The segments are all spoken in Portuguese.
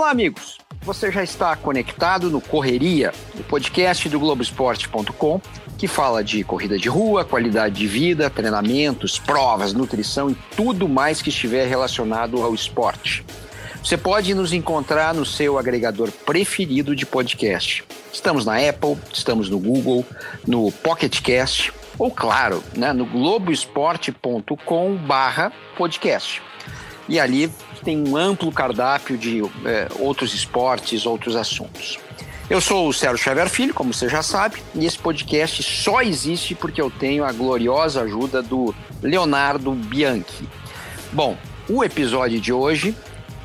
Olá, amigos. Você já está conectado no Correria, o podcast do Globoesporte.com, que fala de corrida de rua, qualidade de vida, treinamentos, provas, nutrição e tudo mais que estiver relacionado ao esporte. Você pode nos encontrar no seu agregador preferido de podcast. Estamos na Apple, estamos no Google, no Pocket Cast ou, claro, né, no globoesporte.com barra podcast. E ali tem um amplo cardápio de é, outros esportes, outros assuntos. Eu sou o Sérgio Xavier Filho, como você já sabe, e esse podcast só existe porque eu tenho a gloriosa ajuda do Leonardo Bianchi. Bom, o episódio de hoje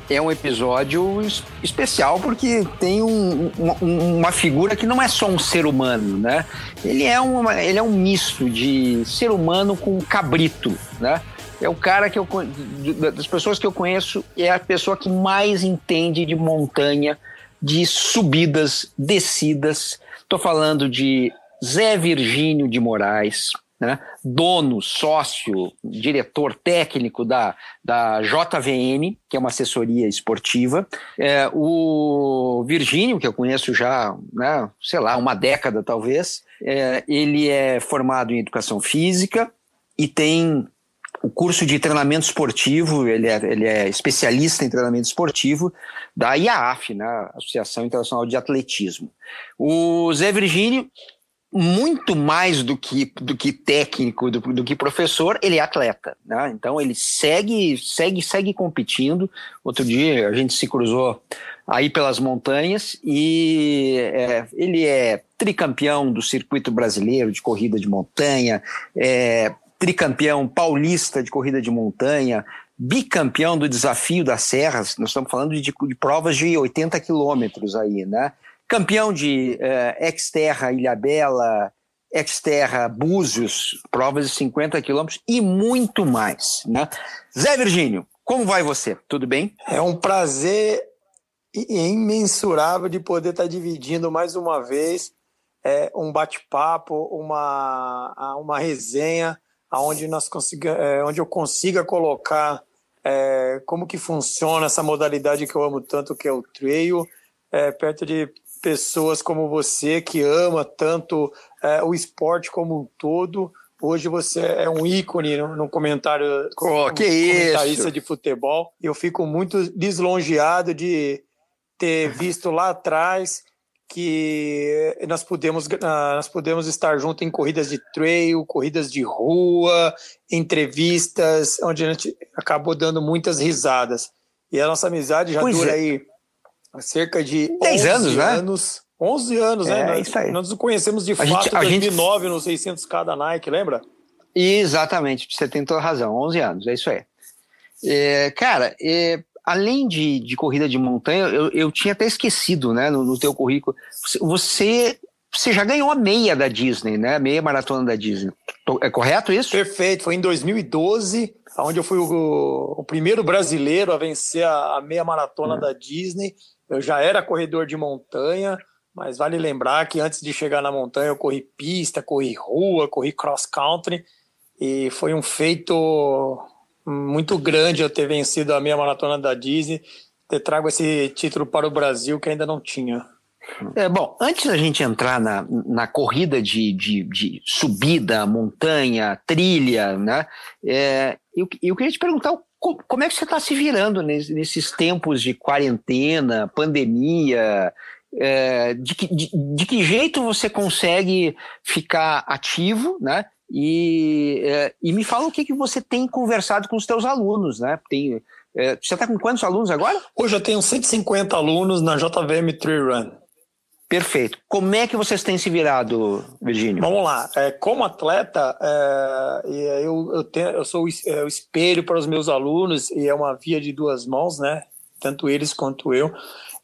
é um episódio especial porque tem um, uma, uma, figura que não é só um ser humano, né? Ele é, uma, ele é um misto de ser humano com cabrito, né? É o cara que eu das pessoas que eu conheço é a pessoa que mais entende de montanha, de subidas, descidas. Estou falando de Zé Virgínio de Moraes, né? dono, sócio, diretor técnico da, da JVM, que é uma assessoria esportiva. É, o Virgínio, que eu conheço já, né, sei lá, uma década talvez, é, ele é formado em educação física e tem o curso de treinamento esportivo, ele é, ele é especialista em treinamento esportivo da IAAF, né, Associação Internacional de Atletismo. O Zé Virgínio muito mais do que, do que técnico, do, do que professor, ele é atleta. Né? Então ele segue, segue, segue competindo. Outro dia a gente se cruzou aí pelas montanhas e é, ele é tricampeão do circuito brasileiro de corrida de montanha, é, tricampeão paulista de corrida de montanha, bicampeão do desafio das serras. Nós estamos falando de, de provas de 80 quilômetros aí, né? campeão de uh, Exterra Ilhabela, Exterra Búzios, provas de 50 quilômetros e muito mais. Né? Zé Virgínio, como vai você? Tudo bem? É um prazer imensurável de poder estar dividindo mais uma vez é, um bate-papo, uma, uma resenha, onde, nós consiga, é, onde eu consiga colocar é, como que funciona essa modalidade que eu amo tanto, que é o trail, é, perto de pessoas como você que ama tanto é, o esporte como um todo. Hoje você é um ícone no, no comentário oh, que comentarista isso? de futebol. Eu fico muito lisonjeado de ter visto lá atrás que nós podemos, nós podemos estar juntos em corridas de trail, corridas de rua, entrevistas, onde a gente acabou dando muitas risadas. E a nossa amizade já pois dura é. aí cerca de 10 anos, né? anos. 11 anos, né? é, né? Isso aí. Nós nos conhecemos de a fato em 2009 gente... no 600K da Nike, lembra? Exatamente, você tem toda razão, 11 anos, é isso aí. É, cara, é, além de, de, corrida de montanha, eu, eu tinha até esquecido, né, no, no teu currículo, você, você já ganhou a meia da Disney, né, a meia maratona da Disney, é correto isso? Perfeito, foi em 2012, onde eu fui o, o primeiro brasileiro a vencer a, a meia maratona hum. da Disney, eu já era corredor de montanha, mas vale lembrar que antes de chegar na montanha eu corri pista, corri rua, corri cross country e foi um feito muito grande eu ter vencido a meia maratona da Disney, ter trago esse título para o Brasil que ainda não tinha. É, bom, antes da gente entrar na, na corrida de, de, de subida, montanha, trilha, né? É, eu, eu queria te perguntar como é que você está se virando nesses tempos de quarentena, pandemia? É, de, que, de, de, que jeito você consegue ficar ativo, né? E, é, e me fala o que, que você tem conversado com os teus alunos, né? Tem, é, você está com quantos alunos agora? Hoje eu tenho 150 alunos na JVM Tree Run. Perfeito. Como é que vocês têm se virado, Virgínio? Vamos lá. É, como atleta, é, eu, eu, tenho, eu sou o, é, o espelho para os meus alunos e é uma via de duas mãos, né? Tanto eles quanto eu.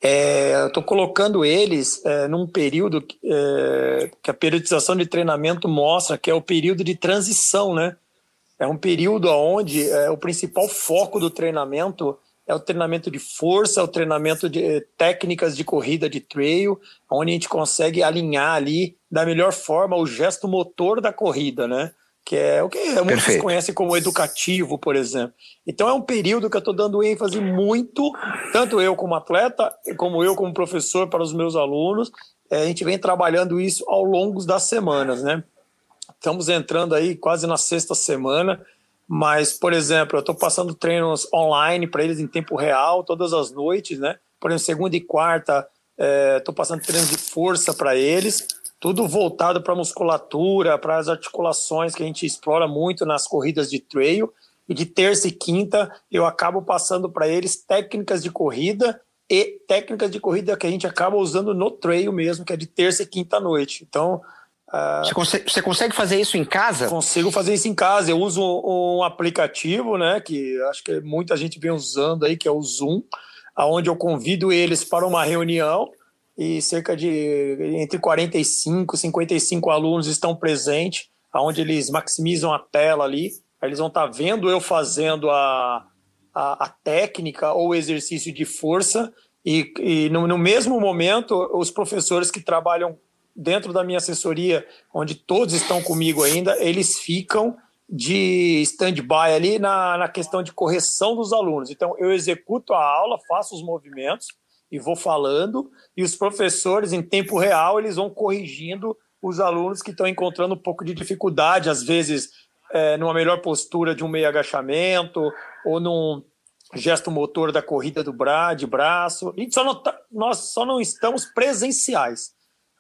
É, estou colocando eles é, num período é, que a periodização de treinamento mostra que é o período de transição, né? É um período onde é, o principal foco do treinamento é o treinamento de força, é o treinamento de eh, técnicas de corrida de trail, onde a gente consegue alinhar ali da melhor forma o gesto motor da corrida, né? Que é o que muitos conhecem como educativo, por exemplo. Então é um período que eu estou dando ênfase muito, tanto eu como atleta, como eu como professor para os meus alunos. É, a gente vem trabalhando isso ao longo das semanas, né? Estamos entrando aí quase na sexta semana, mas, por exemplo, eu estou passando treinos online para eles em tempo real, todas as noites, né? Por exemplo, segunda e quarta, estou é, passando treinos de força para eles tudo voltado para a musculatura, para as articulações que a gente explora muito nas corridas de trail. E de terça e quinta eu acabo passando para eles técnicas de corrida e técnicas de corrida que a gente acaba usando no trail mesmo, que é de terça e quinta noite. Então. Uh, você, consegue, você, consegue, fazer isso em casa? Consigo fazer isso em casa. Eu uso um, um aplicativo, né? Que acho que muita gente vem usando aí, que é o Zoom, aonde eu convido eles para uma reunião e cerca de entre 45 e 55 alunos estão presentes, onde eles maximizam a tela ali. Eles vão estar tá vendo eu fazendo a, a, a técnica ou exercício de força, e, e no, no mesmo momento, os professores que trabalham dentro da minha assessoria, onde todos estão comigo ainda, eles ficam de stand-by ali na, na questão de correção dos alunos. Então, eu executo a aula, faço os movimentos, e vou falando, e os professores, em tempo real, eles vão corrigindo os alunos que estão encontrando um pouco de dificuldade, às vezes é, numa melhor postura de um meio agachamento, ou num gesto motor da corrida do bra, de braço. Só não tá, nós só não estamos presenciais,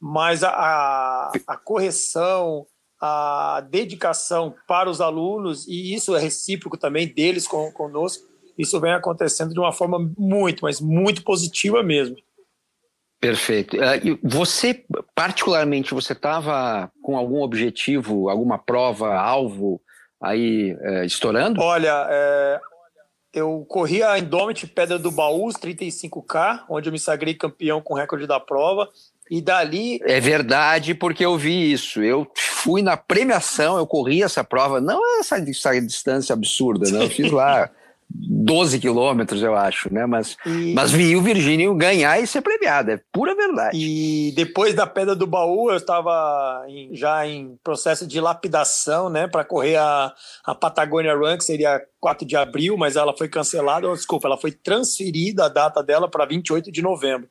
mas a, a, a correção, a dedicação para os alunos, e isso é recíproco também deles com, conosco, isso vem acontecendo de uma forma muito, mas muito positiva mesmo. Perfeito. Uh, você, particularmente, você estava com algum objetivo, alguma prova, alvo aí uh, estourando? Olha, é, eu corri a Indomit Pedra do Baú, 35K, onde eu me sagrei campeão com recorde da prova. E dali. É verdade, porque eu vi isso. Eu fui na premiação, eu corri essa prova, não essa, essa distância absurda, não. Eu fiz lá 12 quilômetros, eu acho, né? Mas, e... mas vi o Virgínio ganhar e ser premiado, é pura verdade. E depois da Pedra do Baú, eu estava já em processo de lapidação, né? Para correr a, a Patagonia Run, que seria 4 de abril, mas ela foi cancelada, oh, desculpa, ela foi transferida a data dela para 28 de novembro.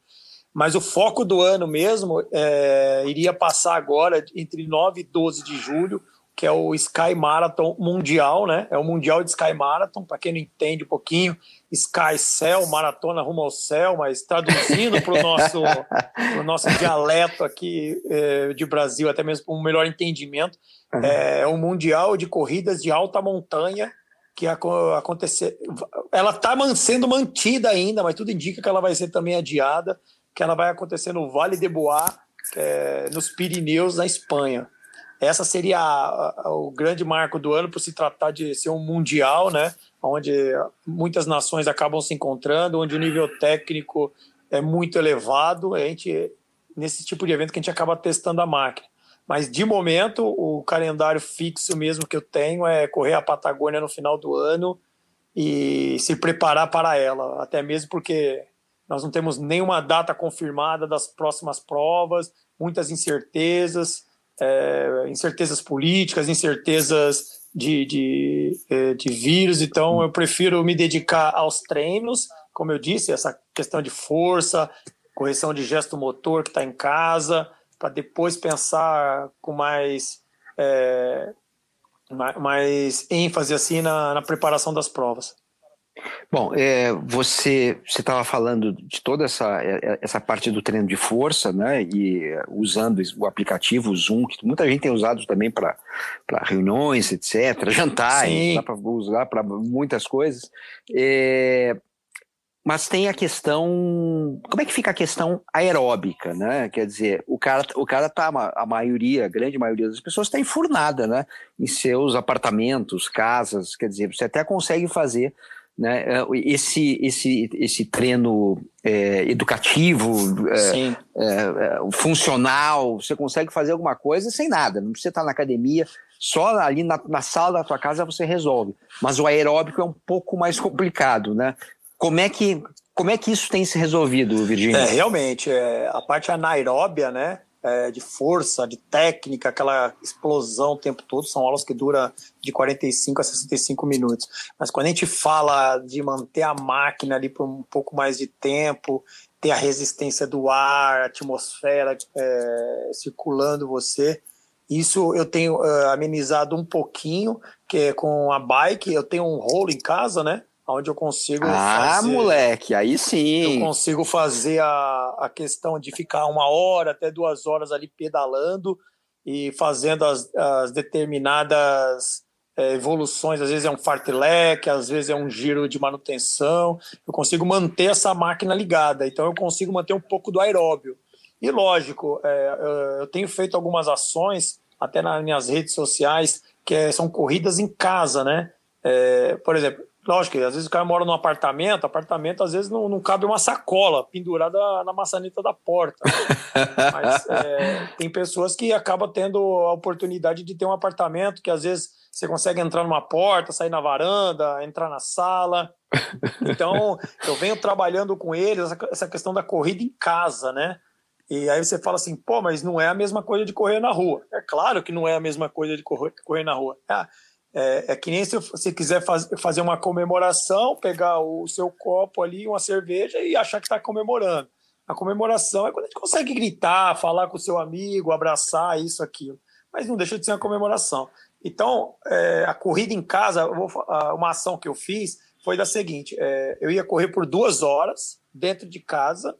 Mas o foco do ano mesmo é, iria passar agora entre 9 e 12 de julho, que é o Sky Marathon Mundial, né? É o Mundial de Sky Marathon, para quem não entende um pouquinho, Sky Cell, maratona rumo ao céu, mas traduzindo para o nosso, nosso dialeto aqui é, de Brasil, até mesmo para um melhor entendimento, uhum. é, é um Mundial de corridas de alta montanha que acontecer. Ela está sendo mantida ainda, mas tudo indica que ela vai ser também adiada, que ela vai acontecer no Vale de Bois, é, nos Pirineus, na Espanha essa seria a, a, o grande marco do ano por se tratar de ser um mundial, né? Onde muitas nações acabam se encontrando, onde o nível técnico é muito elevado. A gente nesse tipo de evento que a gente acaba testando a máquina. Mas de momento o calendário fixo mesmo que eu tenho é correr a Patagônia no final do ano e se preparar para ela, até mesmo porque nós não temos nenhuma data confirmada das próximas provas, muitas incertezas é, incertezas políticas, incertezas de, de, é, de vírus, então eu prefiro me dedicar aos treinos, como eu disse, essa questão de força, correção de gesto motor que está em casa, para depois pensar com mais, é, mais ênfase assim na, na preparação das provas. Bom, é, você estava falando de toda essa, é, é, essa parte do treino de força, né? E usando o aplicativo Zoom, que muita gente tem usado também para reuniões, etc., jantares, dá para usar para muitas coisas. É, mas tem a questão. Como é que fica a questão aeróbica, né? Quer dizer, o cara, o cara tá, a maioria, a grande maioria das pessoas está enfurnada, né? Em seus apartamentos, casas, quer dizer, você até consegue fazer né? É, esse, esse, esse treino é, educativo, é, é, é, funcional, você consegue fazer alguma coisa sem nada, não precisa estar na academia, só ali na, na sala da tua casa você resolve. Mas o aeróbico é um pouco mais complicado, né? Como é que, como é que isso tem se resolvido, Virginia? É, realmente, a parte anaeróbia, né? É, de força, de técnica, aquela explosão o tempo todo. São aulas que duram de 45 a 65 minutos. Mas quando a gente fala de manter a máquina ali por um pouco mais de tempo, ter a resistência do ar, a atmosfera é, circulando você, isso eu tenho uh, amenizado um pouquinho, que é com a bike. Eu tenho um rolo em casa, né? Onde eu consigo ah, fazer, moleque, aí sim. Eu consigo fazer a, a questão de ficar uma hora até duas horas ali pedalando e fazendo as, as determinadas é, evoluções. Às vezes é um fartlek, às vezes é um giro de manutenção. Eu consigo manter essa máquina ligada, então eu consigo manter um pouco do aeróbio. E lógico, é, eu tenho feito algumas ações, até nas minhas redes sociais, que é, são corridas em casa, né? É, por exemplo, Lógico que às vezes o cara mora num apartamento, apartamento às vezes não, não cabe uma sacola pendurada na maçaneta da porta. Mas é, tem pessoas que acabam tendo a oportunidade de ter um apartamento que às vezes você consegue entrar numa porta, sair na varanda, entrar na sala. Então, eu venho trabalhando com eles essa questão da corrida em casa, né? E aí você fala assim, pô, mas não é a mesma coisa de correr na rua. É claro que não é a mesma coisa de correr, correr na rua. É, é, é, que nem se você quiser faz, fazer uma comemoração, pegar o seu copo ali, uma cerveja e achar que está comemorando. A comemoração é quando a gente consegue gritar, falar com o seu amigo, abraçar, isso, aquilo. Mas não deixa de ser uma comemoração. Então, é, a corrida em casa, vou, uma ação que eu fiz foi da seguinte: é, eu ia correr por duas horas dentro de casa,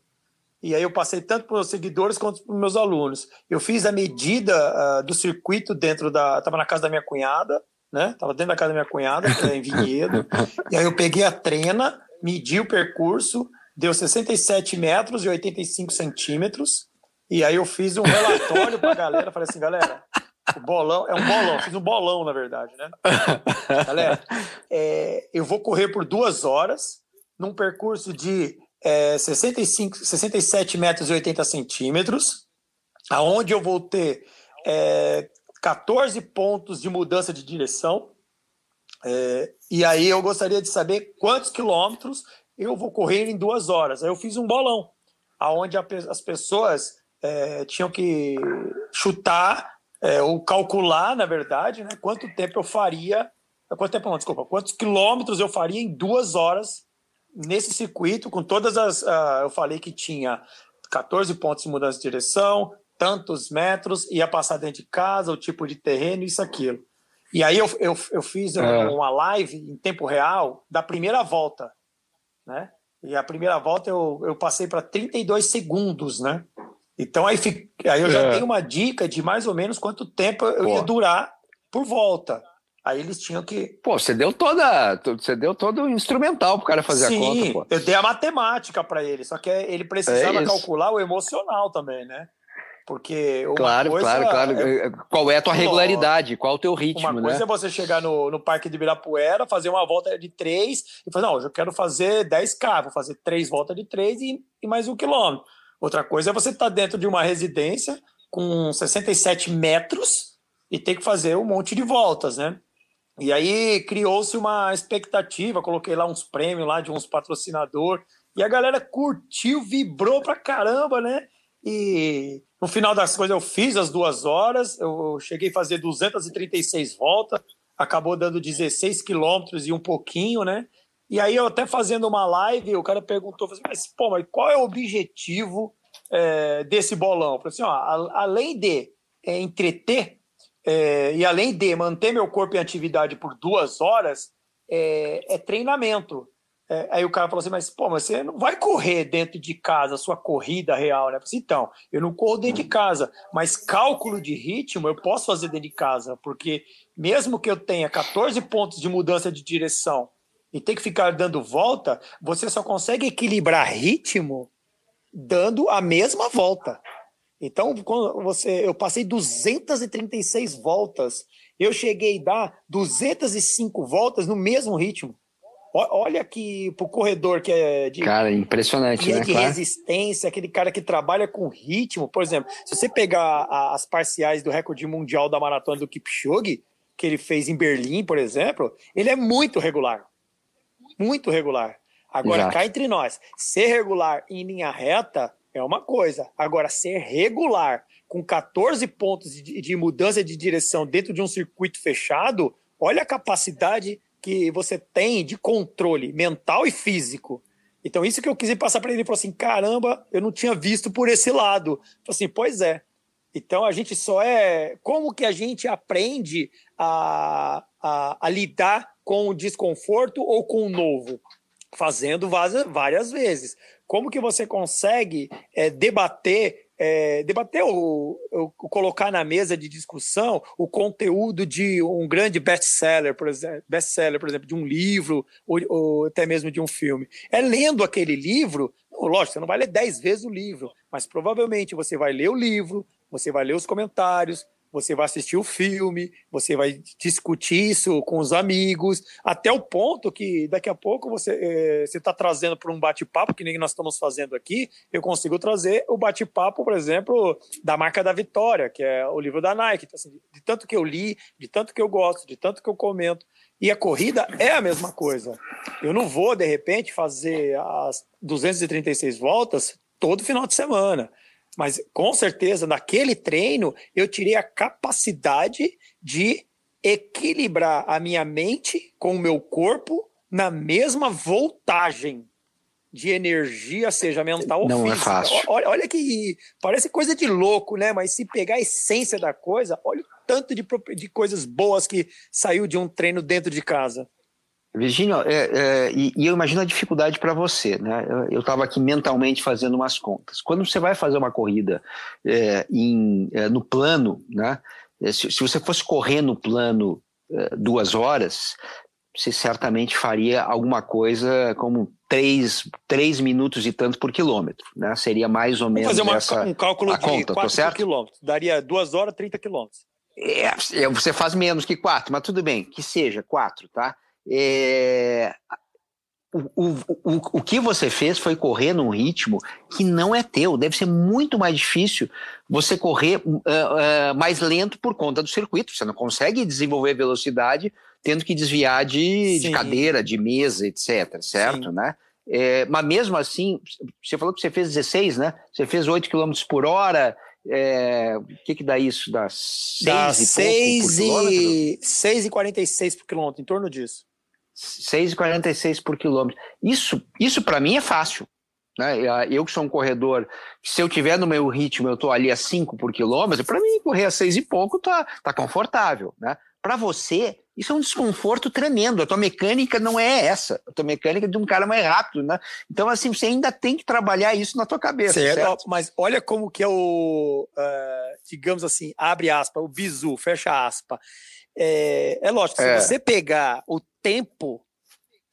e aí eu passei tanto para os seguidores quanto para os meus alunos. Eu fiz a medida uh, do circuito dentro da. Estava na casa da minha cunhada, né? Tava dentro da casa da minha cunhada, que é em Vinhedo. e aí eu peguei a trena, medi o percurso, deu 67 metros e 85 centímetros. E aí eu fiz um relatório para a galera, falei assim, galera, o bolão é um bolão, fiz um bolão na verdade, né? galera, é, eu vou correr por duas horas num percurso de é, 65, 67 metros e 80 centímetros, aonde eu vou ter é, 14 pontos de mudança de direção. É, e aí eu gostaria de saber quantos quilômetros eu vou correr em duas horas. Aí eu fiz um bolão, aonde as pessoas é, tinham que chutar é, ou calcular, na verdade, né, quanto tempo eu faria, quanto tempo não, desculpa, quantos quilômetros eu faria em duas horas nesse circuito, com todas as. Uh, eu falei que tinha 14 pontos de mudança de direção, tantos metros, ia passar dentro de casa, o tipo de terreno, isso, aquilo. E aí eu, eu, eu fiz é. uma live em tempo real da primeira volta, né? E a primeira volta eu, eu passei para 32 segundos, né? Então aí, aí eu já é. tenho uma dica de mais ou menos quanto tempo eu Pô. ia durar por volta. Aí eles tinham que. Pô, você deu toda. Você deu todo o instrumental pro cara fazer Sim, a conta, pô. Eu dei a matemática para ele, só que ele precisava é calcular o emocional também, né? Porque claro, claro, claro. É... Qual é a tua regularidade? Qual é o teu ritmo, Uma coisa né? é você chegar no, no Parque de Ibirapuera, fazer uma volta de três e falar, não, eu quero fazer 10K, vou fazer três voltas de três e, e mais um quilômetro. Outra coisa é você estar tá dentro de uma residência com 67 metros e ter que fazer um monte de voltas, né? E aí criou-se uma expectativa, coloquei lá uns prêmios lá de uns patrocinadores, e a galera curtiu, vibrou pra caramba, né? E no final das coisas, eu fiz as duas horas, eu cheguei a fazer 236 voltas, acabou dando 16 quilômetros e um pouquinho, né? E aí, eu até fazendo uma live, o cara perguntou, assim, mas, pô, mas qual é o objetivo é, desse bolão? Eu falei assim, ó, além de é, entreter é, e além de manter meu corpo em atividade por duas horas, é treinamento. É, aí o cara falou assim, mas pô, mas você não vai correr dentro de casa, a sua corrida real, né? Eu falei, então, eu não corro dentro de casa, mas cálculo de ritmo eu posso fazer dentro de casa, porque mesmo que eu tenha 14 pontos de mudança de direção e ter que ficar dando volta, você só consegue equilibrar ritmo dando a mesma volta. Então, quando você, eu passei 236 voltas, eu cheguei a dar 205 voltas no mesmo ritmo. Olha que pro corredor que é de. Cara, impressionante, que é né? de claro. resistência, aquele cara que trabalha com ritmo. Por exemplo, se você pegar as parciais do recorde mundial da maratona do Kipchoge, que ele fez em Berlim, por exemplo, ele é muito regular. Muito regular. Agora, Exato. cá entre nós, ser regular em linha reta é uma coisa. Agora, ser regular com 14 pontos de, de mudança de direção dentro de um circuito fechado, olha a capacidade que você tem de controle mental e físico. Então, isso que eu quis passar para ele. Ele falou assim: caramba, eu não tinha visto por esse lado. Eu falei assim: pois é. Então, a gente só é. Como que a gente aprende a, a, a lidar com o desconforto ou com o novo? Fazendo várias, várias vezes. Como que você consegue é, debater é, debater ou, colocar na mesa de discussão o conteúdo de um grande best-seller, por exemplo, best-seller, por exemplo, de um livro ou, ou, até mesmo de um filme. É lendo aquele livro, lógico, você não vai ler dez vezes o livro, mas provavelmente você vai ler o livro, você vai ler os comentários, você vai assistir o filme, você vai discutir isso com os amigos, até o ponto que daqui a pouco você está eh, trazendo para um bate-papo, que nem nós estamos fazendo aqui, eu consigo trazer o bate-papo, por exemplo, da marca da Vitória, que é o livro da Nike. Então, assim, de tanto que eu li, de tanto que eu gosto, de tanto que eu comento. E a corrida é a mesma coisa. Eu não vou, de repente, fazer as 236 voltas todo final de semana. Mas com certeza, naquele treino, eu tirei a capacidade de equilibrar a minha mente com o meu corpo na mesma voltagem de energia, seja mental ou Não é física. É fácil. Olha, olha, que parece coisa de louco, né? Mas se pegar a essência da coisa, olha o tanto de, de coisas boas que saiu de um treino dentro de casa. Virgínio, é, é, e, e, eu imagino a dificuldade para você, né? Eu estava aqui mentalmente fazendo umas contas. Quando você vai fazer uma corrida é, em, é, no plano, né? É, se, se, você fosse correr no plano é, duas horas, você certamente faria alguma coisa como três, três minutos e tanto por quilômetro, né? Seria mais ou menos Vamos fazer uma, essa, um cálculo de conta, quatro quilômetros. Daria duas horas, 30 quilômetros. É, você faz menos que quatro, mas tudo bem, que seja quatro, tá? É, o, o, o, o que você fez foi correr num ritmo que não é teu. Deve ser muito mais difícil você correr uh, uh, mais lento por conta do circuito. Você não consegue desenvolver velocidade tendo que desviar de, de cadeira, de mesa, etc. Certo, Sim. né? É, mas mesmo assim, você falou que você fez 16, né? Você fez 8 km por hora. É, o que, que dá isso? Dá 6 dá e 6 e, 6 e 46 por quilômetro, em torno disso. 6,46 por quilômetro. Isso, isso para mim é fácil. Né? Eu que sou um corredor, se eu tiver no meu ritmo, eu estou ali a 5 por quilômetro, para mim correr a 6 e pouco tá, tá confortável. Né? Para você, isso é um desconforto tremendo. A tua mecânica não é essa. A tua mecânica é de um cara mais rápido, né? Então, assim, você ainda tem que trabalhar isso na tua cabeça. Certo, certo? mas olha como que é o, uh, digamos assim, abre aspas, o bizu, fecha aspas. É, é lógico, é. se você pegar o tempo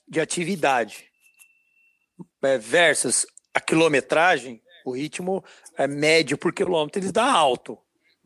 de atividade é, versus a quilometragem, o ritmo é médio por quilômetro ele dá alto.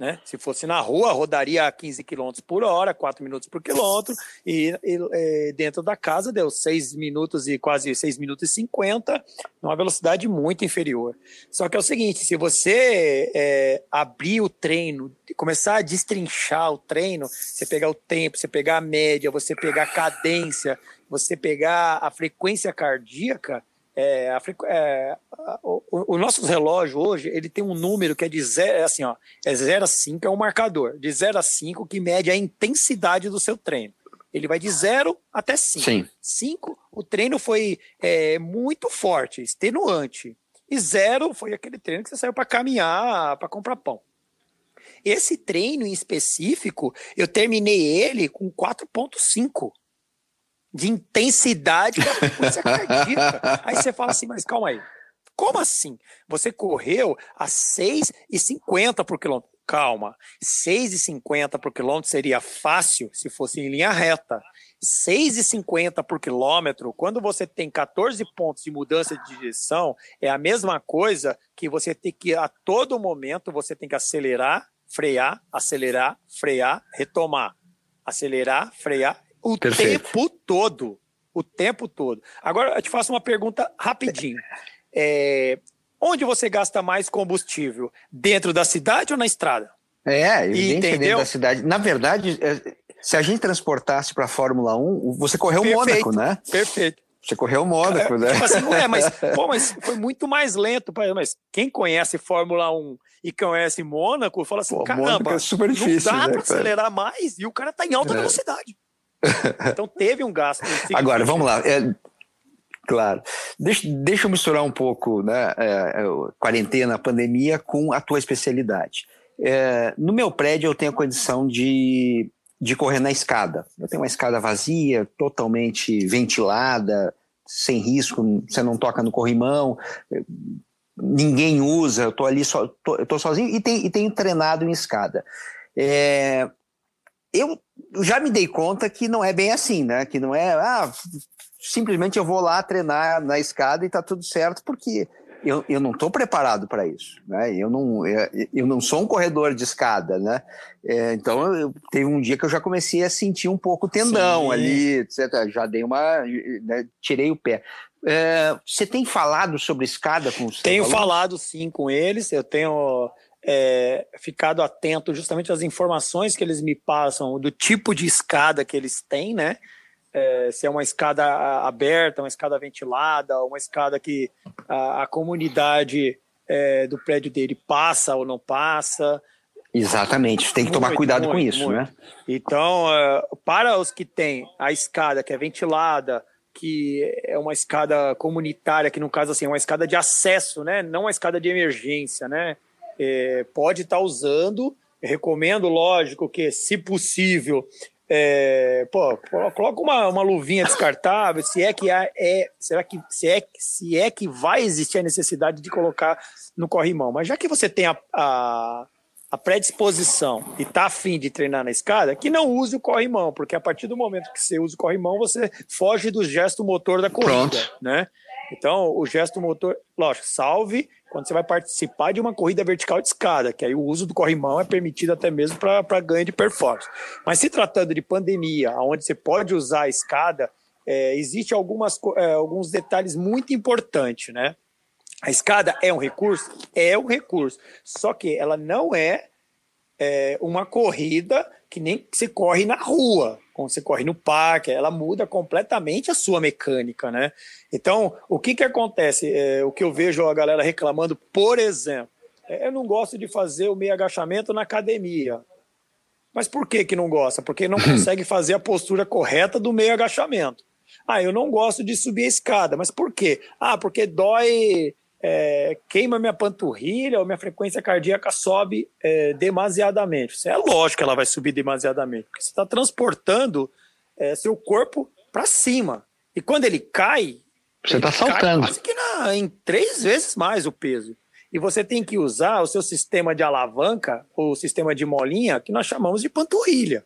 Né? Se fosse na rua, rodaria a 15 km por hora, 4 minutos por quilômetro, e, e, e, dentro da casa deu 6 minutos e quase 6 minutos e 50, numa velocidade muito inferior. Só que é o seguinte: se você é, abrir o treino, começar a destrinchar o treino, você pegar o tempo, você pegar a média, você pegar a cadência, você pegar a frequência cardíaca, é, a, é, o, o, nosso relógio hoje ele tem um número que é de zero, é assim, ó, é 0 a 5 é um marcador, de 0 a 5 que mede a intensidade do seu treino. Ele vai de 0 até 5. 5, o treino foi é, muito forte, extenuante. E 0 foi aquele treino que você saiu para caminhar, para comprar pão. Esse treino em específico, eu terminei ele com 4.5 de intensidade da frequência cardíaca. Aí você fala assim, mas calma aí. Como assim? Você correu a 6,50 por quilômetro. Calma, 6,50 por quilômetro seria fácil se fosse em linha reta. 6,50 por quilômetro, quando você tem 14 pontos de mudança de direção, é a mesma coisa que você tem que, a todo momento, você tem que acelerar, frear, acelerar, frear, retomar. Acelerar, frear, o Perfeito. tempo todo. O tempo todo. Agora, eu te faço uma pergunta rapidinho. É, onde você gasta mais combustível? Dentro da cidade ou na estrada? É, evidente dentro da cidade. Na verdade, é, se a gente transportasse para a Fórmula 1, você correu o Mônaco, né? Perfeito. Você correu Mônaco, é, né? Tipo assim, ué, mas, pô, mas foi muito mais lento. Mas quem conhece Fórmula 1 e conhece Mônaco, fala assim, pô, caramba, é super difícil, não dá né, para acelerar mais e o cara tá em alta é. velocidade. Então teve um gasto. Agora, vamos lá. É, claro. Deixa, deixa eu misturar um pouco né, é, é quarentena, pandemia com a tua especialidade. É, no meu prédio eu tenho a condição de de correr na escada. Eu tenho uma escada vazia, totalmente ventilada, sem risco, você não toca no corrimão, ninguém usa, eu estou ali só, tô, eu tô sozinho e, tem, e tenho treinado em escada. É, eu já me dei conta que não é bem assim, né? Que não é, ah, simplesmente eu vou lá treinar na escada e está tudo certo, porque eu, eu não estou preparado para isso, né? Eu não, eu, eu, não sou um corredor de escada, né? É, então, eu, teve um dia que eu já comecei a sentir um pouco o tendão Sim. ali, etc. Já dei uma, né, tirei o pé. É, você tem falado sobre escada com os Tenho falado sim com eles. Eu tenho é, ficado atento justamente às informações que eles me passam do tipo de escada que eles têm, né? é, se é uma escada aberta, uma escada ventilada, uma escada que a, a comunidade é, do prédio dele passa ou não passa. Exatamente, tem que tomar cuidado muito, com isso, muito. né? Então, é, para os que têm a escada que é ventilada, que é uma escada comunitária, que no caso assim, é uma escada de acesso, né? Não uma escada de emergência, né? É, pode estar tá usando. recomendo, lógico, que, se possível, é, pô, coloca uma, uma luvinha descartável, se é que há, é, será que se é, se é que vai existir a necessidade de colocar no corrimão. Mas já que você tem a, a, a predisposição e está afim de treinar na escada, que não use o corrimão, porque a partir do momento que você usa o corrimão, você foge do gesto motor da corrida, Pronto. né? Então, o gesto motor, lógico, salve quando você vai participar de uma corrida vertical de escada, que aí o uso do corrimão é permitido até mesmo para ganho de performance. Mas se tratando de pandemia, onde você pode usar a escada, é, existe algumas, é, alguns detalhes muito importantes, né? A escada é um recurso? É um recurso. Só que ela não é, é uma corrida que nem se corre na rua quando você corre no parque, ela muda completamente a sua mecânica, né? Então, o que que acontece? É, o que eu vejo a galera reclamando, por exemplo, é, eu não gosto de fazer o meio agachamento na academia. Mas por que que não gosta? Porque não consegue fazer a postura correta do meio agachamento. Ah, eu não gosto de subir a escada. Mas por quê? Ah, porque dói é, queima minha panturrilha ou minha frequência cardíaca sobe é, demasiadamente. Isso é lógico que ela vai subir demasiadamente, porque você está transportando é, seu corpo para cima. E quando ele cai, você está saltando. Quase que na, em três vezes mais o peso. E você tem que usar o seu sistema de alavanca, ou sistema de molinha, que nós chamamos de panturrilha.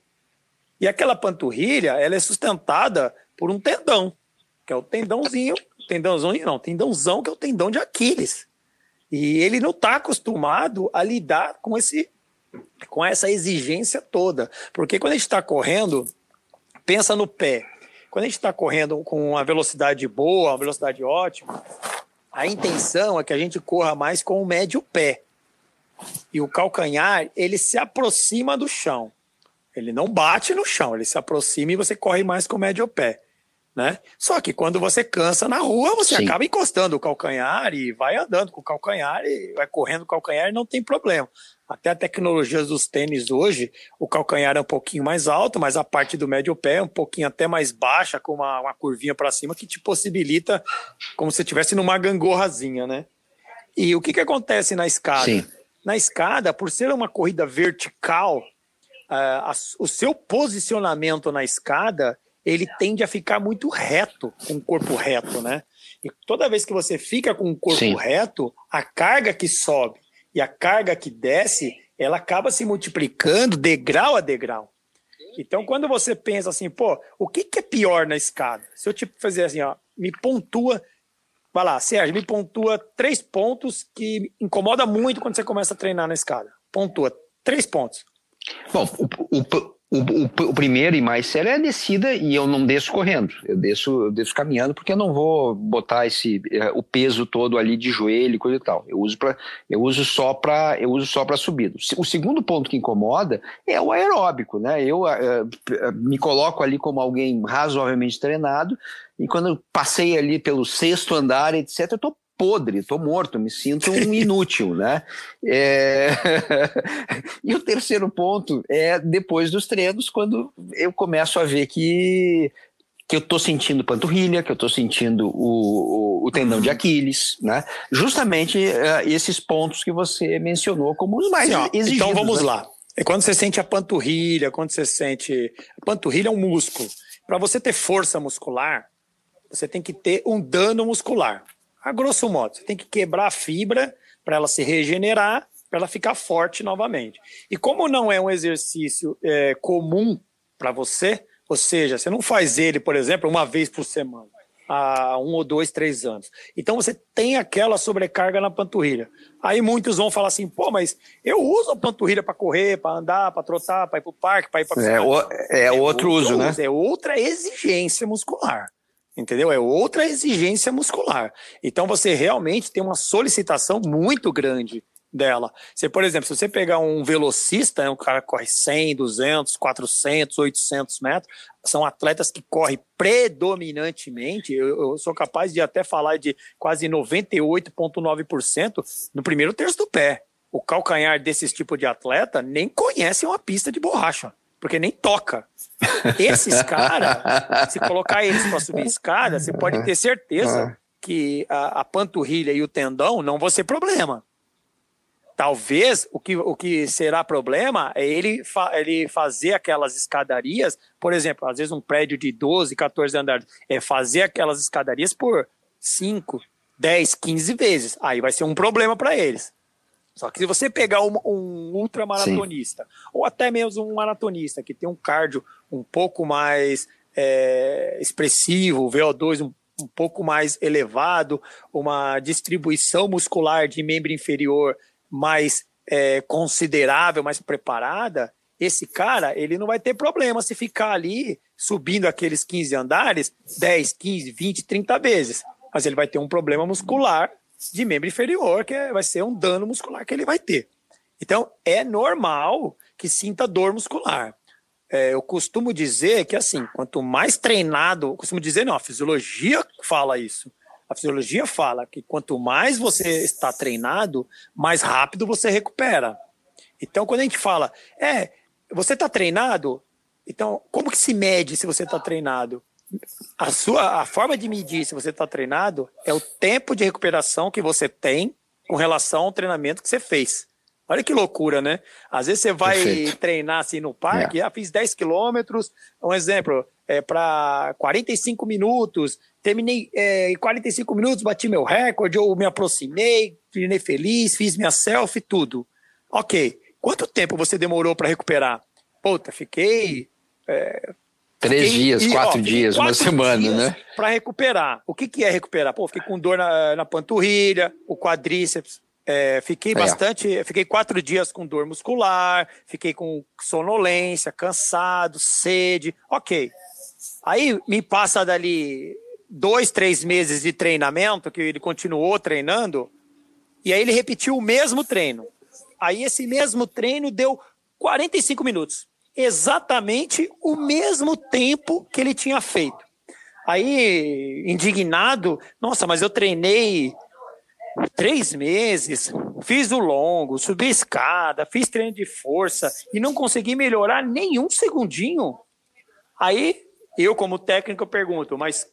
E aquela panturrilha, ela é sustentada por um tendão, que é o tendãozinho tendãozão não, tendãozão que é o tendão de Aquiles. E ele não está acostumado a lidar com esse com essa exigência toda. Porque quando a gente está correndo, pensa no pé. Quando a gente está correndo com uma velocidade boa, uma velocidade ótima, a intenção é que a gente corra mais com o médio pé. E o calcanhar, ele se aproxima do chão. Ele não bate no chão, ele se aproxima e você corre mais com o médio pé né? Só que quando você cansa na rua, você Sim. acaba encostando o calcanhar e vai andando com o calcanhar e vai correndo o calcanhar e não tem problema. Até a tecnologia dos tênis hoje, o calcanhar é um pouquinho mais alto, mas a parte do médio pé é um pouquinho até mais baixa, com uma, uma curvinha para cima, que te possibilita como se estivesse numa gangorrazinha, né? E o que, que acontece na escada? Sim. Na escada, por ser uma corrida vertical, uh, a, o seu posicionamento na escada ele tende a ficar muito reto, com o corpo reto, né? E toda vez que você fica com o corpo Sim. reto, a carga que sobe e a carga que desce, ela acaba se multiplicando degrau a degrau. Então, quando você pensa assim, pô, o que, que é pior na escada? Se eu te fazer assim, ó, me pontua, vai lá, Sérgio, me pontua três pontos que incomoda muito quando você começa a treinar na escada. Pontua três pontos. Bom, o, o, O, o, o, primeiro e mais sério é a descida e eu não desço correndo, eu desço, eu desço caminhando porque eu não vou botar esse é, o peso todo ali de joelho coisa e tal. Eu uso para eu uso só para eu uso só para subida. O segundo ponto que incomoda é o aeróbico, né? Eu é, me coloco ali como alguém razoavelmente treinado e quando eu passei ali pelo sexto andar, etc, eu tô podre, estou morto, me sinto um inútil, né? É... e o terceiro ponto é depois dos treinos, quando eu começo a ver que que eu estou sentindo panturrilha, que eu estou sentindo o, o, o, tendão de Aquiles, né? Justamente uh, esses pontos que você mencionou como os mais Sim, ó, exigidos. Então vamos né? lá. É quando você sente a panturrilha, quando você sente. A panturrilha é um músculo. Para você ter força muscular, você tem que ter um dano muscular. A grosso modo, você tem que quebrar a fibra para ela se regenerar, para ela ficar forte novamente. E como não é um exercício é, comum para você, ou seja, você não faz ele, por exemplo, uma vez por semana, há um ou dois, três anos. Então você tem aquela sobrecarga na panturrilha. Aí muitos vão falar assim, pô, mas eu uso a panturrilha para correr, para andar, para trotar, para ir para o parque, para ir para. É, é, é, outro, outro uso, né? É outra exigência muscular entendeu? É outra exigência muscular. Então você realmente tem uma solicitação muito grande dela. Você, por exemplo, se você pegar um velocista, né, um cara que corre 100, 200, 400, 800 metros, são atletas que correm predominantemente, eu, eu sou capaz de até falar de quase 98,9% no primeiro terço do pé. O calcanhar desses tipos de atleta nem conhece uma pista de borracha porque nem toca. Esses caras, se colocar eles para subir escada, você pode ter certeza que a, a, panturrilha e o tendão não vão ser problema. Talvez o que, o que será problema é ele, fa, ele fazer aquelas escadarias, por exemplo, às vezes um prédio de 12, 14 andares, é fazer aquelas escadarias por 5, 10, 15 vezes. Aí vai ser um problema para eles. Só que se você pegar um, um ultramaratonista, Sim. ou até mesmo um maratonista que tem um cardio um pouco mais é, expressivo, VO2 um, um pouco mais elevado, uma distribuição muscular de membro inferior mais é, considerável, mais preparada, esse cara ele não vai ter problema se ficar ali subindo aqueles 15 andares 10, 15, 20, 30 vezes. Mas ele vai ter um problema muscular de membro inferior, que é, vai ser um dano muscular que ele vai ter. Então, é normal que sinta dor muscular. É, eu costumo dizer que, assim, quanto mais treinado, eu costumo dizer, não, a fisiologia fala isso. A fisiologia fala que quanto mais você está treinado, mais rápido você recupera. Então, quando a gente fala, é, você está treinado? Então, como que se mede se você está treinado? a sua a forma de medir se você está treinado é o tempo de recuperação que você tem com relação ao treinamento que você fez. Olha que loucura, né? Às vezes você vai Perfeito. treinar assim no parque, é. ah, fiz 10 quilômetros, um exemplo, é para 45 minutos, terminei é, em 45 minutos, bati meu recorde, ou me aproximei, treinei feliz, fiz minha selfie, tudo. Ok. Quanto tempo você demorou para recuperar? Puta, fiquei é, Três fiquei, dias, e, quatro ó, dias, quatro uma semana, dias né? Para recuperar. O que, que é recuperar? Pô, fiquei com dor na, na panturrilha, o quadríceps. É, fiquei bastante. Fiquei quatro dias com dor muscular, fiquei com sonolência, cansado, sede. Ok. Aí me passa dali dois, três meses de treinamento, que ele continuou treinando, e aí ele repetiu o mesmo treino. Aí esse mesmo treino deu 45 minutos exatamente o mesmo tempo que ele tinha feito. Aí, indignado, nossa, mas eu treinei três meses, fiz o longo, subi escada, fiz treino de força e não consegui melhorar nenhum segundinho. Aí, eu, como técnico, pergunto, mas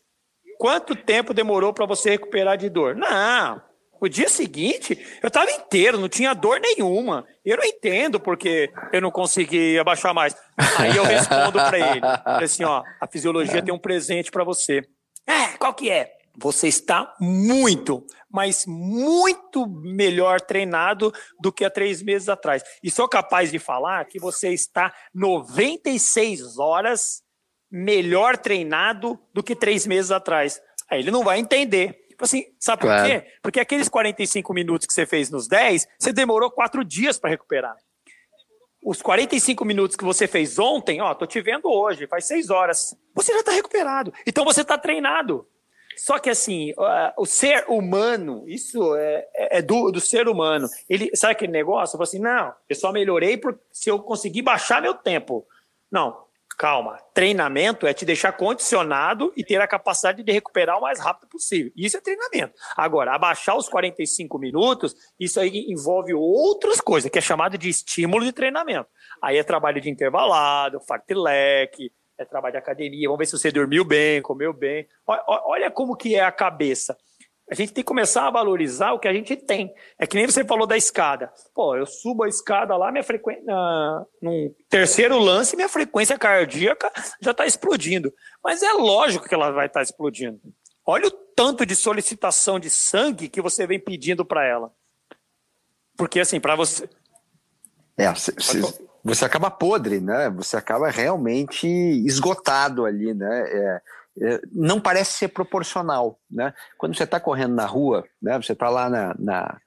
quanto tempo demorou para você recuperar de dor? Não, o dia seguinte, eu estava inteiro, não tinha dor nenhuma. Eu não entendo porque eu não consegui abaixar mais. Aí eu respondo para ele, assim, ó, a fisiologia tem um presente para você. É, qual que é? Você está muito, mas muito melhor treinado do que há três meses atrás. E sou capaz de falar que você está 96 horas melhor treinado do que três meses atrás. Aí ele não vai entender. Tipo assim, sabe claro. por quê? Porque aqueles 45 minutos que você fez nos 10, você demorou quatro dias para recuperar. os 45 minutos que você fez ontem, ó, tô te vendo hoje, faz seis horas. Você já está recuperado. Então você está treinado. Só que assim, o ser humano, isso é, é, é do, do, ser humano. Ele sabe aquele negócio? Eu falo assim, não, eu só melhorei por, se eu conseguir baixar meu tempo. Não, calma. Treinamento é te deixar condicionado e ter a capacidade de recuperar o mais rápido possível. Isso é treinamento. Agora, abaixar os 45 minutos, isso aí envolve outras coisas, que é chamado de estímulo de treinamento. Aí é trabalho de intervalado, fartlek, é trabalho de academia, vamos ver se você dormiu bem, comeu bem. Olha como que é a cabeça. A gente tem que começar a valorizar o que a gente tem. É que nem você falou da escada. Pô, eu subo a escada lá, minha frequência. No terceiro lance, minha frequência cardíaca já está explodindo. Mas é lógico que ela vai estar tá explodindo. Olha o tanto de solicitação de sangue que você vem pedindo para ela. Porque, assim, para você. É, se, se, você acaba podre, né? Você acaba realmente esgotado ali, né? É, é, não parece ser proporcional, né? Quando você está correndo na rua, né? Você está lá na, na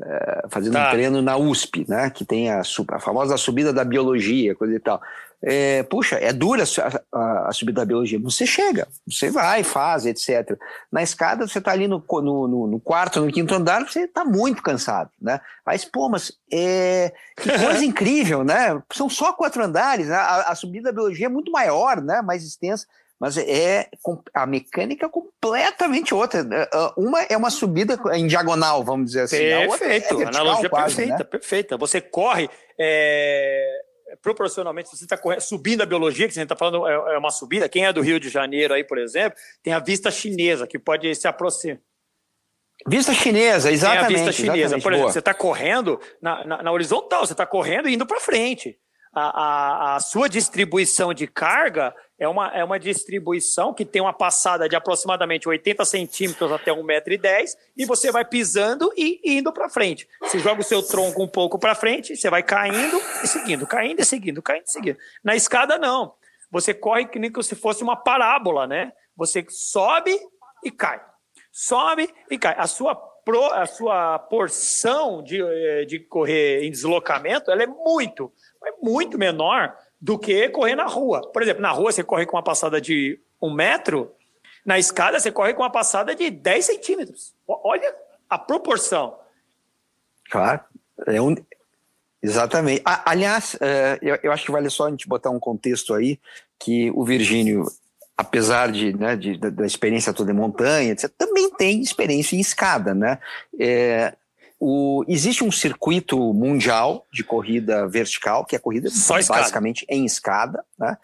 é, fazendo tá. um treino na USP, né? Que tem a, a famosa subida da biologia, coisa e tal. É, puxa, é dura a, a, a, subida da biologia. Você chega, você vai, faz, etc. Na escada, você está ali no, no, no, quarto, no quinto andar, você está muito cansado, né? Mas, pô, mas é, que coisa incrível, né? São só quatro andares, a, a subida da biologia é muito maior, né? Mais extensa mas é a mecânica é completamente outra. É, é, uma é uma subida em diagonal, vamos dizer assim. Perfeito, é analogia quase, perfeita, né? perfeita. Você corre é, proporcionalmente, se você está subindo a biologia, que a gente está falando é, uma subida, quem é do Rio de Janeiro aí, por exemplo, tem a vista chinesa, que pode se aproximar. Vista chinesa, exatamente. Tem a vista chinesa. Por exemplo, boa. você está correndo na, na, na, horizontal, você está correndo e indo para frente. A, a, sua distribuição de carga é uma, é uma distribuição que tem uma passada de aproximadamente 80 centímetros até 1,10m e você vai pisando e indo para frente. Você joga o seu tronco um pouco para frente, você vai caindo e seguindo, caindo e seguindo, caindo e seguindo. Na escada, não. Você corre que nem se fosse uma parábola, né? Você sobe e cai. Sobe e cai. A sua, pro, a sua porção de, eh, de correr em deslocamento ela é muito, é muito menor do que correr na rua. Por exemplo, na rua você corre com uma passada de um metro, na escada você corre com uma passada de 10 centímetros. Olha a proporção. Claro, é um... exatamente. aliás, é, eu, eu, acho que vale só a gente botar um contexto aí, que o Virgínio, apesar de, né, de da experiência toda em montanha, etc., também tem experiência em escada, né? É, o, existe um circuito mundial de corrida vertical, que é corrida Só basicamente escada. em escada, né?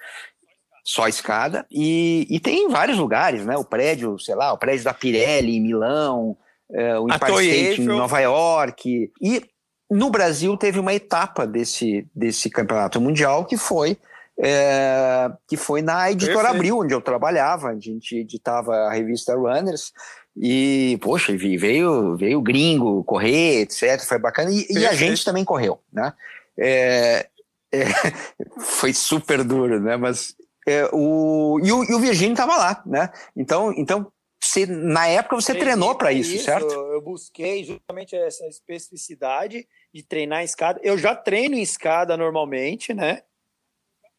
Só escada. E, e tem em vários lugares, né? O prédio, sei lá, o prédio da Pirelli em Milão, é, o Empire State em Nova York. E no Brasil teve uma etapa desse, desse campeonato mundial que foi é, que foi na editora Perfeito. Abril, onde eu trabalhava, a gente editava a revista Runners, e, poxa, veio, veio gringo correr, etc. Foi bacana. E, e a gente também correu, né? É, é, foi super duro, né? Mas é, o, e o, e o Virgínio estava lá, né? Então, então você, na época você treinou para isso, isso, certo? Eu busquei justamente essa especificidade de treinar em escada. Eu já treino em escada normalmente, né?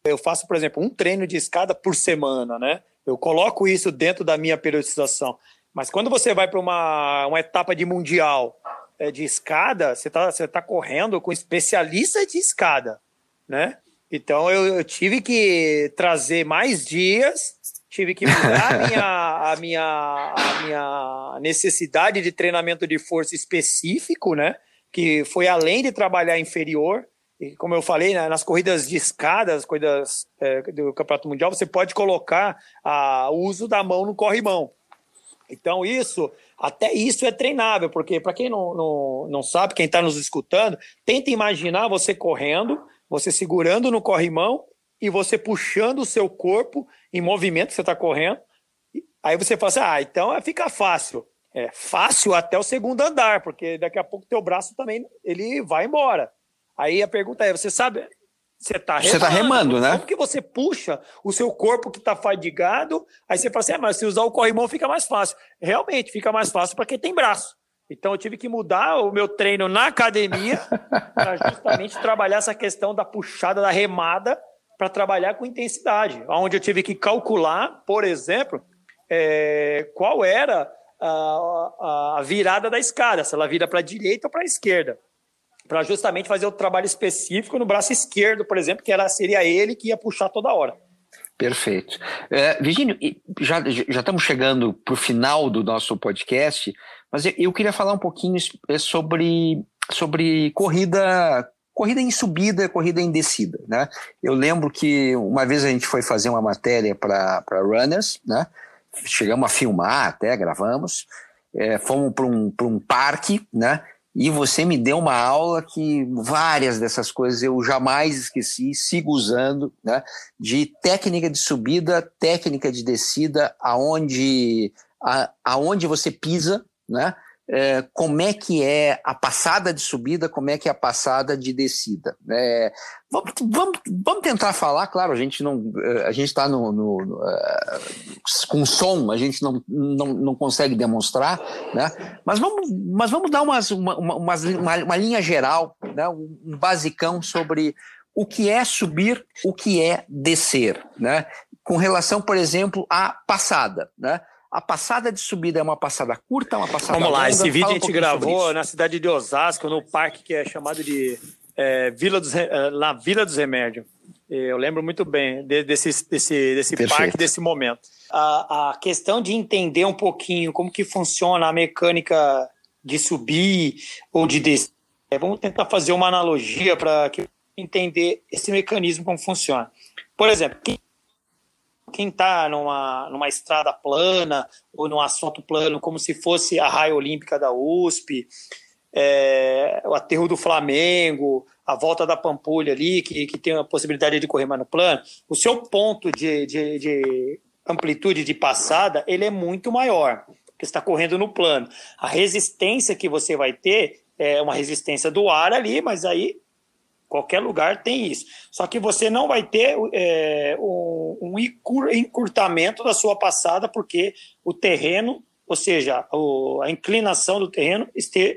Eu faço, por exemplo, um treino de escada por semana, né? Eu coloco isso dentro da minha periodização. Mas quando você vai para uma, uma etapa de mundial é, de escada, você está você tá correndo com especialistas de escada, né? Então eu, eu, tive que trazer mais dias, tive que mudar a minha, a, minha, a minha necessidade de treinamento de força específico, né? Que foi além de trabalhar inferior. E como eu falei, né, nas corridas de escada, as corridas é, do Campeonato Mundial, você pode colocar a, o uso da mão no corrimão. Então, isso, até isso é treinável, porque para quem não, não, não sabe, quem está nos escutando, tenta imaginar você correndo, você segurando no corrimão e você puxando o seu corpo em movimento que você está correndo. Aí você fala assim: ah, então fica fácil. É fácil até o segundo andar, porque daqui a pouco teu braço também ele vai embora. Aí a pergunta é: você sabe você está remando, tá remando, né? Como que você puxa o seu corpo que está fadigado, aí você fala assim, ah, mas se usar o corrimão fica mais fácil. Realmente, fica mais fácil para quem tem braço. Então eu tive que mudar o meu treino na academia para justamente trabalhar essa questão da puxada da remada para trabalhar com intensidade, onde eu tive que calcular, por exemplo, é, qual era a, a, virada da escada, se ela vira para a direita ou para a esquerda, para justamente fazer o trabalho específico no braço esquerdo, por exemplo, que era, seria ele que ia puxar toda hora. Perfeito. É, Virgínio, já, já estamos chegando para o final do nosso podcast, mas eu queria falar um pouquinho é, sobre, sobre corrida corrida em subida, corrida em descida, né? Eu lembro que uma vez a gente foi fazer uma matéria para runners, né? Chegamos a filmar até, gravamos, é, fomos para um, um parque, né? E você me deu uma aula que várias dessas coisas eu jamais esqueci, sigo usando, né? De técnica de subida, técnica de descida, aonde, a, aonde você pisa, né? É, como é que é a passada de subida, como é que é a passada de descida. É, vamos, vamos, vamos, tentar falar, claro, a gente não é, a gente está no, no, no uh, com som, a gente não, não, não consegue demonstrar, né? mas, vamos, mas vamos dar umas, uma, uma, uma, uma linha geral, né? um basicão sobre o que é subir, o que é descer, né? com relação, por exemplo, à passada. Né? A passada de subida é uma passada curta, uma passada Vamos lá, longa? esse vídeo Fala a gente um gravou na cidade de Osasco, no parque que é chamado de é, Vila dos, é, na Vila dos Remédios. Eu lembro muito bem desse, desse, desse parque, desse momento. A, a questão de entender um pouquinho como que funciona a mecânica de subir ou de descer. É, vamos tentar fazer uma analogia para entender esse mecanismo como funciona. Por exemplo, quem quem está numa, numa estrada plana ou num asfalto plano, como se fosse a raia olímpica da USP, é, o aterro do Flamengo, a volta da Pampulha ali, que, que tem a possibilidade de correr mais no plano, o seu ponto de, de, de amplitude de passada ele é muito maior, porque está correndo no plano. A resistência que você vai ter é uma resistência do ar ali, mas aí Qualquer lugar tem isso. Só que você não vai ter é, um, encurtamento da sua passada, porque o terreno, ou seja, a inclinação do terreno,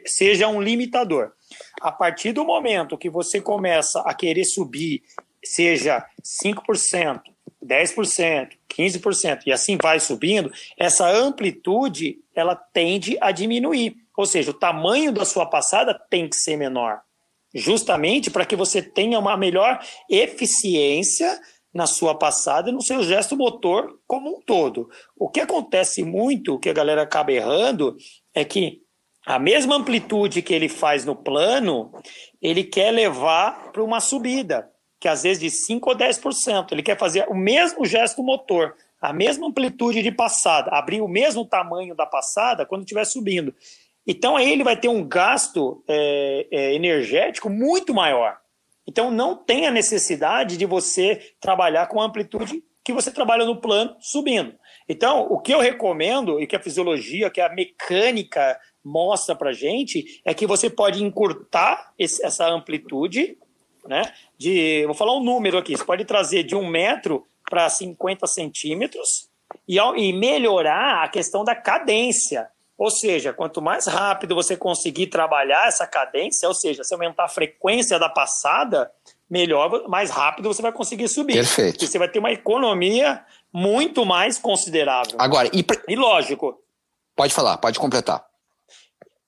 seja um limitador. A partir do momento que você começa a querer subir, seja 5%, 10%, 15%, e assim vai subindo, essa amplitude ela tende a diminuir. Ou seja, o tamanho da sua passada tem que ser menor justamente para que você tenha uma melhor eficiência na sua passada e no seu gesto motor como um todo. O que acontece muito, que a galera acaba errando, é que a mesma amplitude que ele faz no plano, ele quer levar para uma subida, que às vezes de 5 ou 10%. Ele quer fazer o mesmo gesto motor, a mesma amplitude de passada, abrir o mesmo tamanho da passada quando estiver subindo. Então aí ele vai ter um gasto é, é, energético muito maior. Então não tem a necessidade de você trabalhar com a amplitude que você trabalha no plano subindo. Então, o que eu recomendo e que a fisiologia, que a mecânica mostra para gente é que você pode encurtar esse, essa amplitude, né? De, vou falar um número aqui. Você pode trazer de um metro para 50 centímetros e, e melhorar a questão da cadência. Ou seja, quanto mais rápido você conseguir trabalhar essa cadência, ou seja, se aumentar a frequência da passada, melhor, mais rápido você vai conseguir subir. Perfeito. E você vai ter uma economia muito mais considerável. Agora, e, e lógico. Pode falar, pode completar.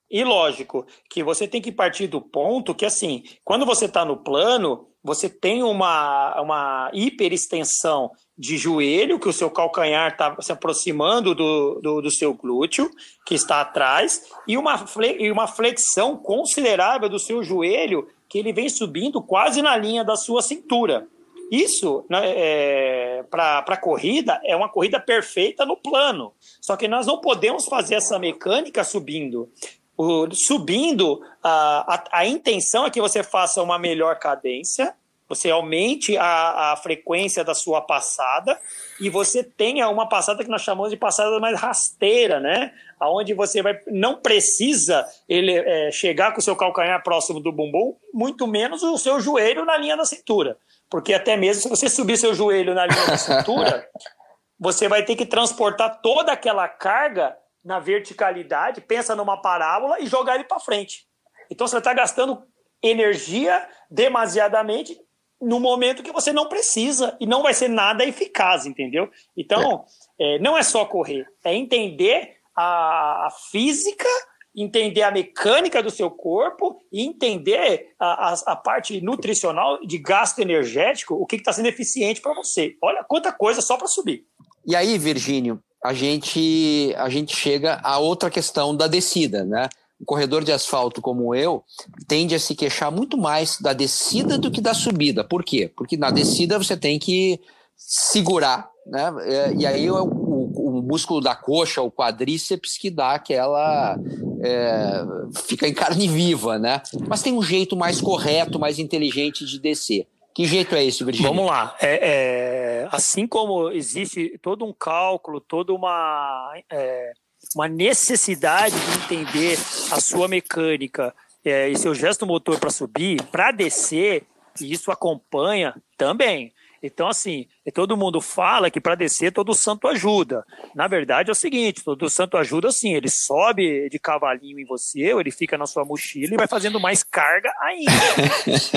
E lógico que você tem que partir do ponto que, assim, quando você está no plano, você tem uma, uma hiperextensão de joelho, que o seu calcanhar está se aproximando do, do, do, seu glúteo, que está atrás, e uma, e uma flexão considerável do seu joelho, que ele vem subindo quase na linha da sua cintura. Isso, né, é, para a corrida, é uma corrida perfeita no plano. Só que nós não podemos fazer essa mecânica subindo. O, subindo, a, a, a intenção é que você faça uma melhor cadência, você aumente a, a frequência da sua passada e você tenha uma passada que nós chamamos de passada mais rasteira, né? Onde você vai, não precisa ele é, chegar com o seu calcanhar próximo do bumbum, muito menos o seu joelho na linha da cintura. Porque até mesmo se você subir seu joelho na linha da cintura, você vai ter que transportar toda aquela carga na verticalidade, pensa numa parábola e jogar ele para frente. Então você está gastando energia demasiadamente no momento que você não precisa e não vai ser nada eficaz, entendeu? Então, é. É, não é só correr, é entender a, a, física, entender a mecânica do seu corpo e entender a, a, a parte nutricional de gasto energético, o que está sendo eficiente para você. Olha quanta coisa só para subir. E aí, Virgínio, a gente, a gente chega a outra questão da descida, né? Um corredor de asfalto como eu tende a se queixar muito mais da descida do que da subida. Por quê? Porque na descida você tem que segurar, né? É, e aí o, o, o músculo da coxa, o quadríceps, que dá aquela. É, fica em carne viva, né? Mas tem um jeito mais correto, mais inteligente de descer. Que jeito é esse, Virgínia? Vamos lá. É, é, assim como existe todo um cálculo, toda uma. É uma necessidade de entender a sua mecânica é, e seu gesto motor para subir, para descer, e isso acompanha também. Então, assim, todo mundo fala que para descer todo santo ajuda. Na verdade é o seguinte: todo santo ajuda assim, ele sobe de cavalinho em você, ou ele fica na sua mochila e vai fazendo mais carga ainda.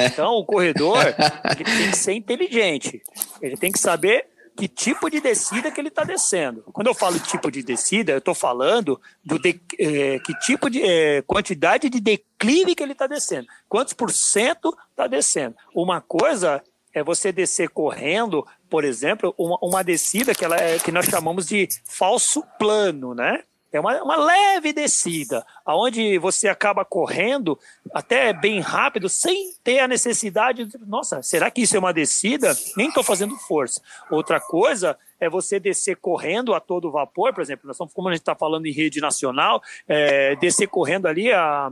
Então, o corredor ele tem que ser inteligente, ele tem que saber que tipo de descida que ele está descendo. Quando eu falo tipo de descida, eu estou falando do de, é, que tipo de é, quantidade de declive que ele está descendo. Quantos por cento está descendo? Uma coisa é você descer correndo, por exemplo, uma, uma descida que, ela é, que nós chamamos de falso plano, né? É uma, uma leve descida, aonde você acaba correndo até bem rápido, sem ter a necessidade de, nossa, será que isso é uma descida? Nem estou fazendo força. Outra coisa é você descer correndo a todo vapor, por exemplo, nós estamos, como a gente está falando em rede nacional, é, descer correndo ali a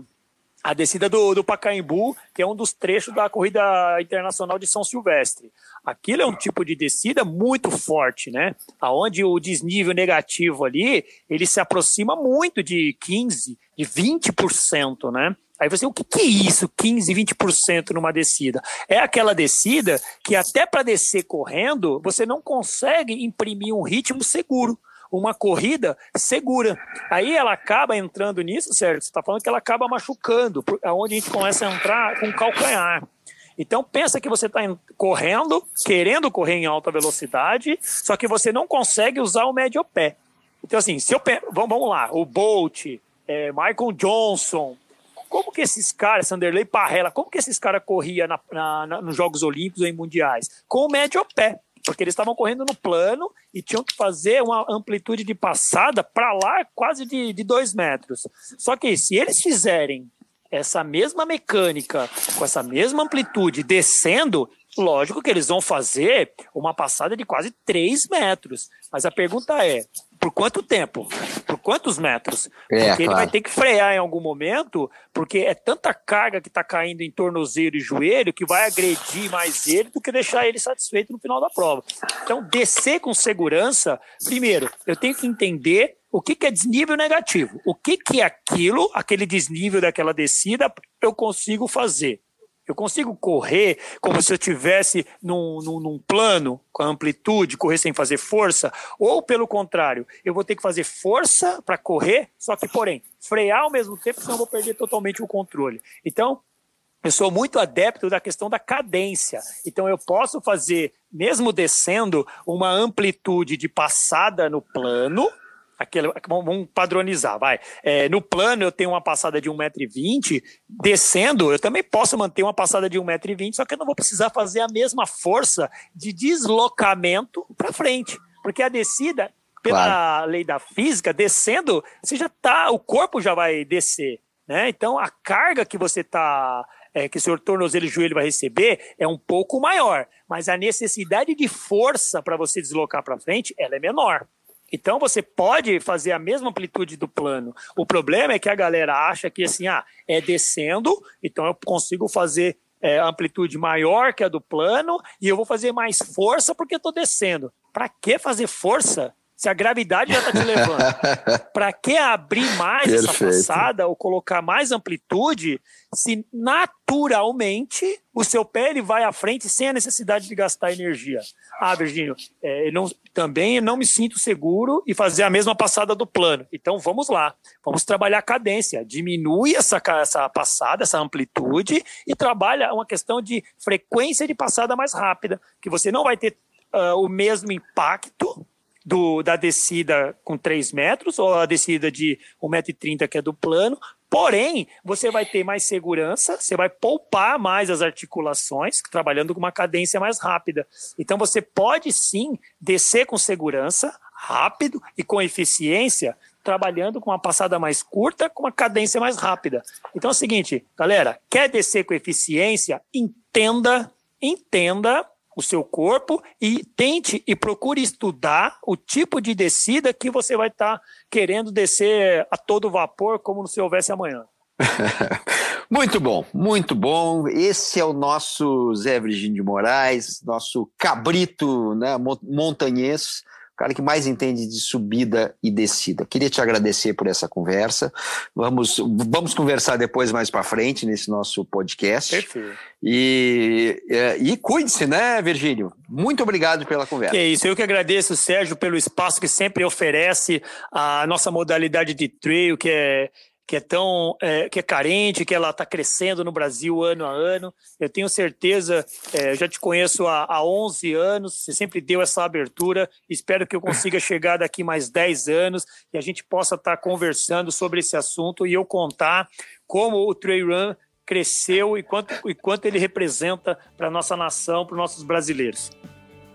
a descida do, do Pacaembu, que é um dos trechos da corrida internacional de São Silvestre. Aquilo é um tipo de descida muito forte, né? Aonde o desnível negativo ali, ele se aproxima muito de 15, de 20%, né? Aí você, o que, que é isso, 15, 20% numa descida? É aquela descida que até para descer correndo, você não consegue imprimir um ritmo seguro uma corrida segura. Aí ela acaba entrando nisso, Sérgio, você está falando que ela acaba machucando, aonde a gente começa a entrar com calcanhar. Então pensa que você está correndo, querendo correr em alta velocidade, só que você não consegue usar o médio pé. Então assim, se eu vamos lá, o Bolt, é, Michael Johnson, como que esses caras, Sanderley Parrella, como que esses caras corriam na, na, na, nos Jogos Olímpicos ou em Mundiais? Com o médio pé porque eles estavam correndo no plano e tinham que fazer uma amplitude de passada para lá quase de, de dois metros. Só que se eles fizerem essa mesma mecânica, com essa mesma amplitude, descendo, lógico que eles vão fazer uma passada de quase 3 metros. Mas a pergunta é: por quanto tempo? Por quantos metros? É, porque ele vai ter que frear em algum momento, porque é tanta carga que está caindo em tornozelo e joelho que vai agredir mais ele do que deixar ele satisfeito no final da prova. Então, descer com segurança, primeiro, eu tenho que entender o que, que é desnível negativo. O que, que é aquilo, aquele desnível daquela descida, eu consigo fazer. Eu consigo correr como se eu tivesse num, num, num, plano com amplitude, correr sem fazer força, ou pelo contrário, eu vou ter que fazer força para correr, só que porém frear ao mesmo tempo, senão eu vou perder totalmente o controle. Então, eu sou muito adepto da questão da cadência. Então eu posso fazer, mesmo descendo, uma amplitude de passada no plano, aquele, vamos padronizar, vai. É, no plano eu tenho uma passada de 1,20m, descendo eu também posso manter uma passada de 1,20m, só que eu não vou precisar fazer a mesma força de deslocamento para frente, porque a descida, pela claro. lei da física, descendo, você já tá, o corpo já vai descer, né? Então a carga que você tá é, que o seu tornozelo e joelho vai receber é um pouco maior, mas a necessidade de força para você deslocar para frente, ela é menor. Então você pode fazer a mesma amplitude do plano. O problema é que a galera acha que assim, ah, é descendo, então eu consigo fazer é, amplitude maior que a do plano e eu vou fazer mais força porque estou descendo. Para que fazer força Se a gravidade já está te levando, para que abrir mais Perfeito. essa passada ou colocar mais amplitude se naturalmente o seu pé ele vai à frente sem a necessidade de gastar energia? Ah, Virgínio, é, não, também não me sinto seguro e fazer a mesma passada do plano. Então vamos lá, vamos trabalhar a cadência, diminui essa, essa passada, essa amplitude e trabalha uma questão de frequência de passada mais rápida, que você não vai ter uh, o mesmo impacto do, da descida com 3 metros, ou a descida de 1,30m, que é do plano. Porém, você vai ter mais segurança, você vai poupar mais as articulações, trabalhando com uma cadência mais rápida. Então, você pode sim descer com segurança, rápido e com eficiência, trabalhando com uma passada mais curta, com uma cadência mais rápida. Então é o seguinte, galera, quer descer com eficiência? Entenda, entenda o seu corpo e tente e procure estudar o tipo de descida que você vai estar tá querendo descer a todo vapor, como se houvesse amanhã. muito bom, muito bom. Esse é o nosso Zé Virgínio de Moraes, nosso cabrito né, montanhês cara que mais entende de subida e descida. Queria te agradecer por essa conversa. Vamos, vamos conversar depois mais para frente nesse nosso podcast. Perfeito. E, é, e, cuide-se, né, Virgílio? Muito obrigado pela conversa. Que é isso, eu que agradeço, Sérgio, pelo espaço que sempre oferece a nossa modalidade de trail, que é que é tão é, que é carente, que ela está crescendo no Brasil ano a ano. Eu tenho certeza, é, já te conheço há, há 11 anos, você sempre deu essa abertura. Espero que eu consiga chegar daqui mais 10 anos e a gente possa estar tá conversando sobre esse assunto e eu contar como o Trail Run cresceu e quanto, e quanto ele representa para a nossa nação, para os nossos brasileiros.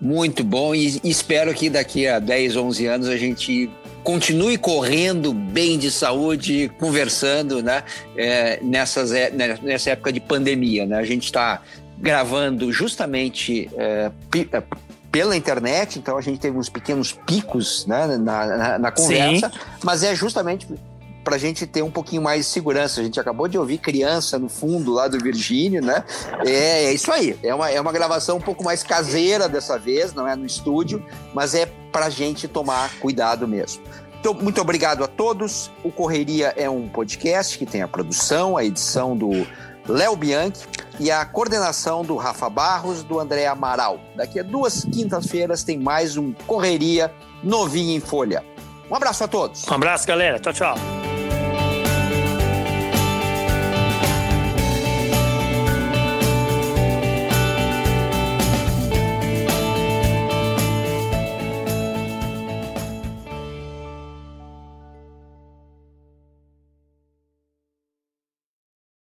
Muito bom e espero que daqui a 10, 11 anos a gente continue correndo bem de saúde, conversando, né? É, nessas, é, né, nessa época de pandemia, né? A gente está gravando justamente é, é, pela internet, então a gente teve uns pequenos picos né, na, na, na conversa, Sim. mas é justamente para a gente ter um pouquinho mais de segurança. A gente acabou de ouvir criança no fundo lá do Virgínio, né? É, é isso aí. É uma, é uma gravação um pouco mais caseira dessa vez, não é no estúdio, mas é para a gente tomar cuidado mesmo. Então, muito obrigado a todos. O Correria é um podcast que tem a produção, a edição do Léo Bianchi e a coordenação do Rafa Barros, do André Amaral. Daqui a duas quintas-feiras tem mais um Correria novinho em folha. Um abraço a todos. Um abraço, galera. Tchau, tchau.